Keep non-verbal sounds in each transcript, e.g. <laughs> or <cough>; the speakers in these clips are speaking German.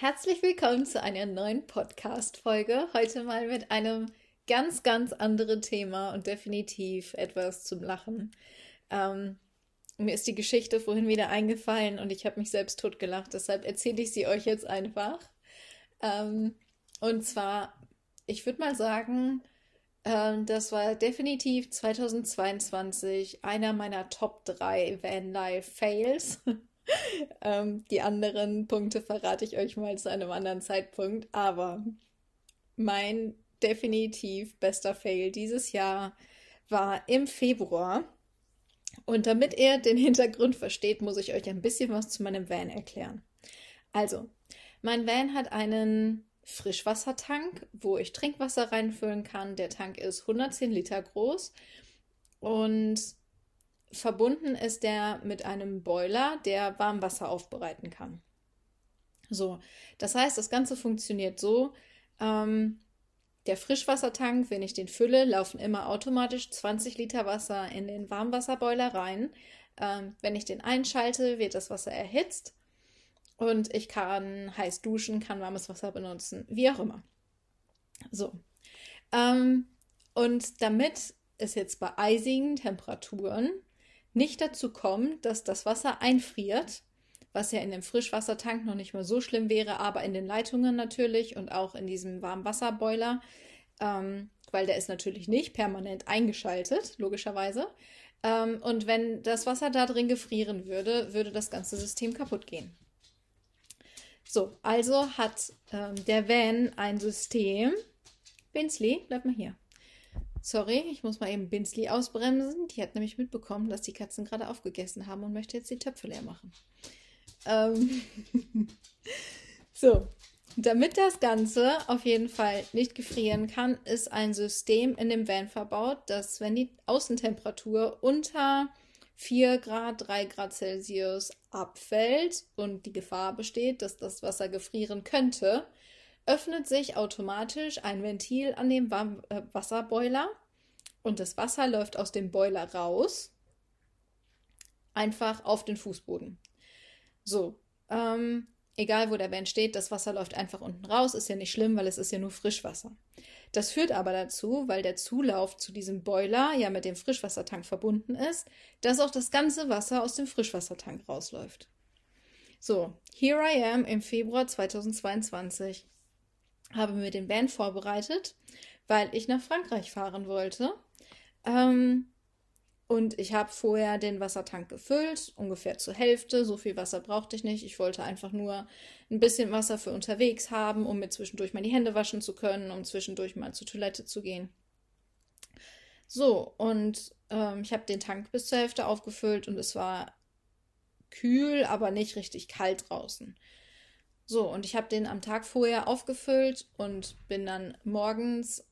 Herzlich willkommen zu einer neuen Podcast-Folge. Heute mal mit einem ganz, ganz anderen Thema und definitiv etwas zum Lachen. Ähm, mir ist die Geschichte vorhin wieder eingefallen und ich habe mich selbst totgelacht, deshalb erzähle ich sie euch jetzt einfach. Ähm, und zwar, ich würde mal sagen, ähm, das war definitiv 2022 einer meiner Top 3 Vanlife Fails. <laughs> <laughs> ähm, die anderen Punkte verrate ich euch mal zu einem anderen Zeitpunkt. Aber mein definitiv bester Fail dieses Jahr war im Februar. Und damit ihr den Hintergrund versteht, muss ich euch ein bisschen was zu meinem Van erklären. Also, mein Van hat einen Frischwassertank, wo ich Trinkwasser reinfüllen kann. Der Tank ist 110 Liter groß und verbunden ist der mit einem Boiler, der Warmwasser aufbereiten kann. So, das heißt, das Ganze funktioniert so. Ähm, der Frischwassertank, wenn ich den fülle, laufen immer automatisch 20 Liter Wasser in den Warmwasserboiler rein. Ähm, wenn ich den einschalte, wird das Wasser erhitzt und ich kann heiß duschen, kann warmes Wasser benutzen, wie auch immer. So. Ähm, und damit es jetzt bei eisigen Temperaturen nicht dazu kommt, dass das Wasser einfriert, was ja in dem Frischwassertank noch nicht mal so schlimm wäre, aber in den Leitungen natürlich und auch in diesem Warmwasserboiler, ähm, weil der ist natürlich nicht permanent eingeschaltet, logischerweise. Ähm, und wenn das Wasser da drin gefrieren würde, würde das ganze System kaputt gehen. So, also hat ähm, der Van ein System. Binsley, bleib mal hier. Sorry, ich muss mal eben Binsley ausbremsen. Die hat nämlich mitbekommen, dass die Katzen gerade aufgegessen haben und möchte jetzt die Töpfe leer machen. Ähm <laughs> so, damit das Ganze auf jeden Fall nicht gefrieren kann, ist ein System in dem Van verbaut, dass wenn die Außentemperatur unter 4 Grad, 3 Grad Celsius abfällt und die Gefahr besteht, dass das Wasser gefrieren könnte, öffnet sich automatisch ein Ventil an dem äh, Wasserboiler und das Wasser läuft aus dem Boiler raus, einfach auf den Fußboden. So, ähm, egal wo der Van steht, das Wasser läuft einfach unten raus, ist ja nicht schlimm, weil es ist ja nur Frischwasser. Das führt aber dazu, weil der Zulauf zu diesem Boiler ja mit dem Frischwassertank verbunden ist, dass auch das ganze Wasser aus dem Frischwassertank rausläuft. So, here I am im Februar 2022 habe mir den Van vorbereitet, weil ich nach Frankreich fahren wollte. Ähm, und ich habe vorher den Wassertank gefüllt, ungefähr zur Hälfte. So viel Wasser brauchte ich nicht. Ich wollte einfach nur ein bisschen Wasser für unterwegs haben, um mir zwischendurch mal die Hände waschen zu können, um zwischendurch mal zur Toilette zu gehen. So, und ähm, ich habe den Tank bis zur Hälfte aufgefüllt und es war kühl, aber nicht richtig kalt draußen. So, und ich habe den am Tag vorher aufgefüllt und bin dann morgens,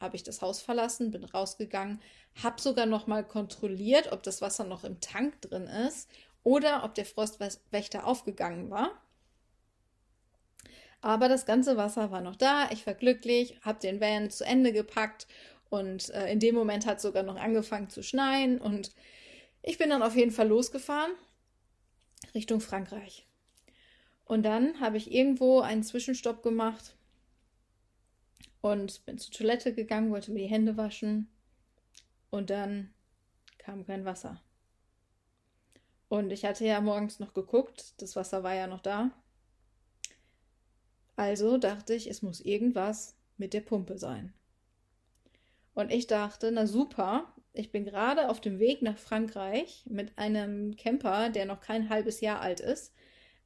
habe ich das Haus verlassen, bin rausgegangen, habe sogar noch mal kontrolliert, ob das Wasser noch im Tank drin ist oder ob der Frostwächter aufgegangen war. Aber das ganze Wasser war noch da. Ich war glücklich, habe den Van zu Ende gepackt und äh, in dem Moment hat sogar noch angefangen zu schneien und ich bin dann auf jeden Fall losgefahren Richtung Frankreich. Und dann habe ich irgendwo einen Zwischenstopp gemacht und bin zur Toilette gegangen, wollte mir die Hände waschen und dann kam kein Wasser. Und ich hatte ja morgens noch geguckt, das Wasser war ja noch da. Also dachte ich, es muss irgendwas mit der Pumpe sein. Und ich dachte, na super, ich bin gerade auf dem Weg nach Frankreich mit einem Camper, der noch kein halbes Jahr alt ist.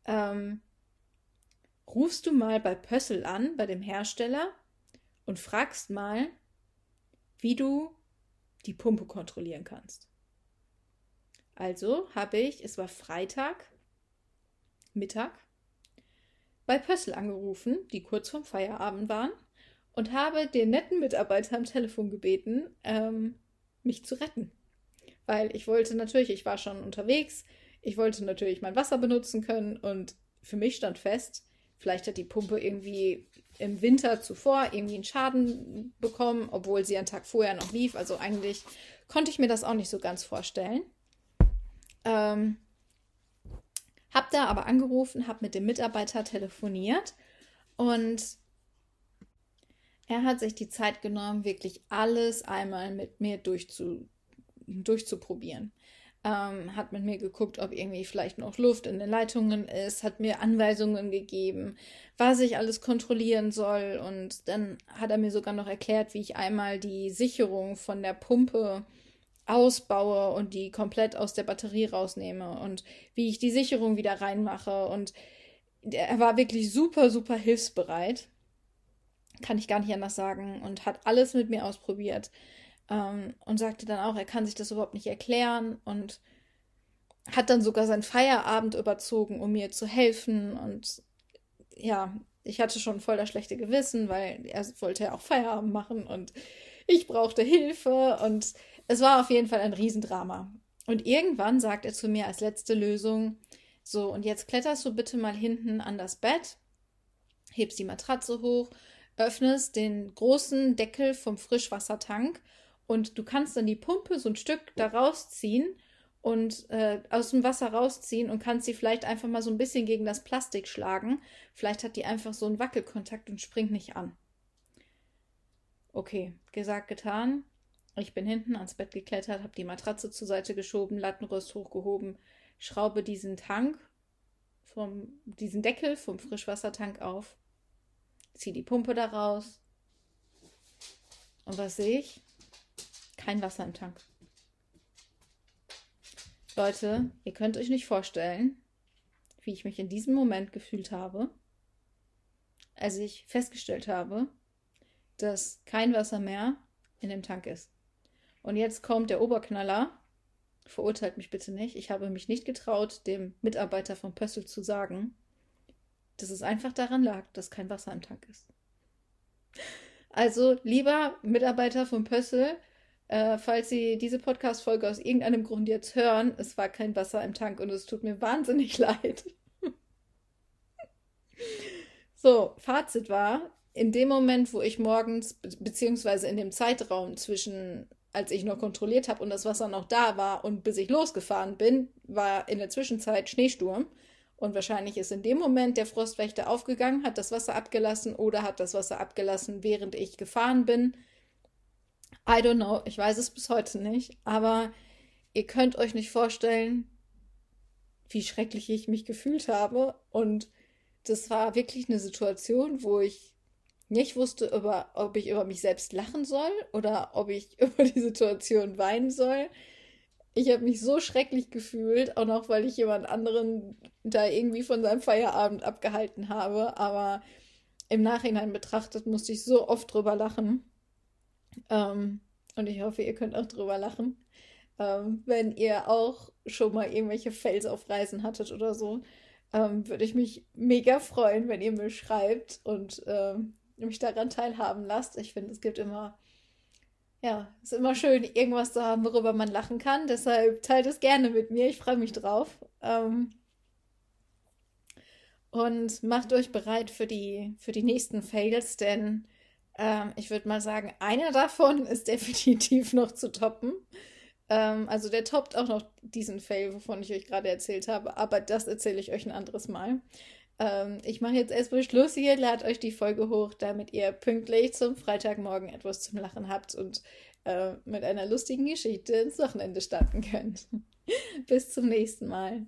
Ähm, rufst du mal bei Pössl an, bei dem Hersteller, und fragst mal, wie du die Pumpe kontrollieren kannst. Also habe ich, es war Freitag, Mittag, bei Pössl angerufen, die kurz vorm Feierabend waren, und habe den netten Mitarbeiter am Telefon gebeten, ähm, mich zu retten. Weil ich wollte natürlich, ich war schon unterwegs, ich wollte natürlich mein Wasser benutzen können und für mich stand fest, Vielleicht hat die Pumpe irgendwie im Winter zuvor irgendwie einen Schaden bekommen, obwohl sie einen Tag vorher noch lief. Also eigentlich konnte ich mir das auch nicht so ganz vorstellen. Ähm, hab da aber angerufen, hab mit dem Mitarbeiter telefoniert Und er hat sich die Zeit genommen, wirklich alles einmal mit mir durchzu, durchzuprobieren. Ähm, hat mit mir geguckt, ob irgendwie vielleicht noch Luft in den Leitungen ist, hat mir Anweisungen gegeben, was ich alles kontrollieren soll. Und dann hat er mir sogar noch erklärt, wie ich einmal die Sicherung von der Pumpe ausbaue und die komplett aus der Batterie rausnehme und wie ich die Sicherung wieder reinmache. Und er war wirklich super, super hilfsbereit. Kann ich gar nicht anders sagen. Und hat alles mit mir ausprobiert. Ähm, und sagte dann auch, er kann sich das überhaupt nicht erklären. Und hat dann sogar seinen Feierabend überzogen, um mir zu helfen. Und ja, ich hatte schon voll das schlechte Gewissen, weil er wollte ja auch Feierabend machen und ich brauchte Hilfe. Und es war auf jeden Fall ein Riesendrama. Und irgendwann sagt er zu mir als letzte Lösung, so, und jetzt kletterst du bitte mal hinten an das Bett, hebst die Matratze hoch, öffnest den großen Deckel vom Frischwassertank und du kannst dann die Pumpe so ein Stück da rausziehen und äh, aus dem Wasser rausziehen und kannst sie vielleicht einfach mal so ein bisschen gegen das Plastik schlagen. Vielleicht hat die einfach so einen Wackelkontakt und springt nicht an. Okay, gesagt, getan. Ich bin hinten ans Bett geklettert, habe die Matratze zur Seite geschoben, Lattenrost hochgehoben, schraube diesen Tank vom, diesen Deckel vom Frischwassertank auf, ziehe die Pumpe da raus. Und was sehe ich? Kein Wasser im Tank. Leute, ihr könnt euch nicht vorstellen, wie ich mich in diesem Moment gefühlt habe, als ich festgestellt habe, dass kein Wasser mehr in dem Tank ist. Und jetzt kommt der Oberknaller verurteilt mich bitte nicht, ich habe mich nicht getraut, dem Mitarbeiter von Pössl zu sagen, dass es einfach daran lag, dass kein Wasser im Tank ist. Also, lieber Mitarbeiter von Pössl, äh, falls Sie diese Podcast-Folge aus irgendeinem Grund jetzt hören, es war kein Wasser im Tank und es tut mir wahnsinnig <laughs> leid. so, Fazit war, in dem Moment, wo ich morgens, be beziehungsweise in dem Zeitraum zwischen als ich noch kontrolliert habe und das Wasser noch da war und bis ich losgefahren bin, war in der Zwischenzeit Schneesturm. Und wahrscheinlich ist in dem Moment der Frostwächter aufgegangen, hat das Wasser abgelassen oder hat das Wasser abgelassen, während ich gefahren bin. I don't know, ich weiß es bis heute nicht, aber ihr könnt euch nicht vorstellen, wie schrecklich ich mich gefühlt habe. Und das war wirklich eine Situation, wo ich nicht wusste, über, ob ich über mich selbst lachen soll oder ob ich <laughs> über die Situation weinen soll. Ich habe mich so schrecklich gefühlt, auch noch, weil ich jemand anderen da irgendwie von seinem Feierabend abgehalten habe. Aber im Nachhinein betrachtet musste ich so oft drüber lachen. Ähm, und ich hoffe, ihr könnt auch drüber lachen. Ähm, wenn ihr auch schon mal irgendwelche Fails auf Reisen hattet oder so, ähm, würde ich mich mega freuen, wenn ihr mir schreibt und ähm, mich daran teilhaben lasst. Ich finde, es gibt immer, ja, es ist immer schön, irgendwas zu haben, worüber man lachen kann. Deshalb teilt es gerne mit mir. Ich freue mich drauf. Ähm, und macht euch bereit für die, für die nächsten Fails, denn ähm, ich würde mal sagen, einer davon <laughs> ist definitiv noch zu toppen. Ähm, also der toppt auch noch diesen Fail, wovon ich euch gerade erzählt habe, aber das erzähle ich euch ein anderes Mal. Ähm, ich mache jetzt erstmal Schluss hier, lade euch die Folge hoch, damit ihr pünktlich zum Freitagmorgen etwas zum Lachen habt und äh, mit einer lustigen Geschichte ins Wochenende starten könnt. <laughs> Bis zum nächsten Mal.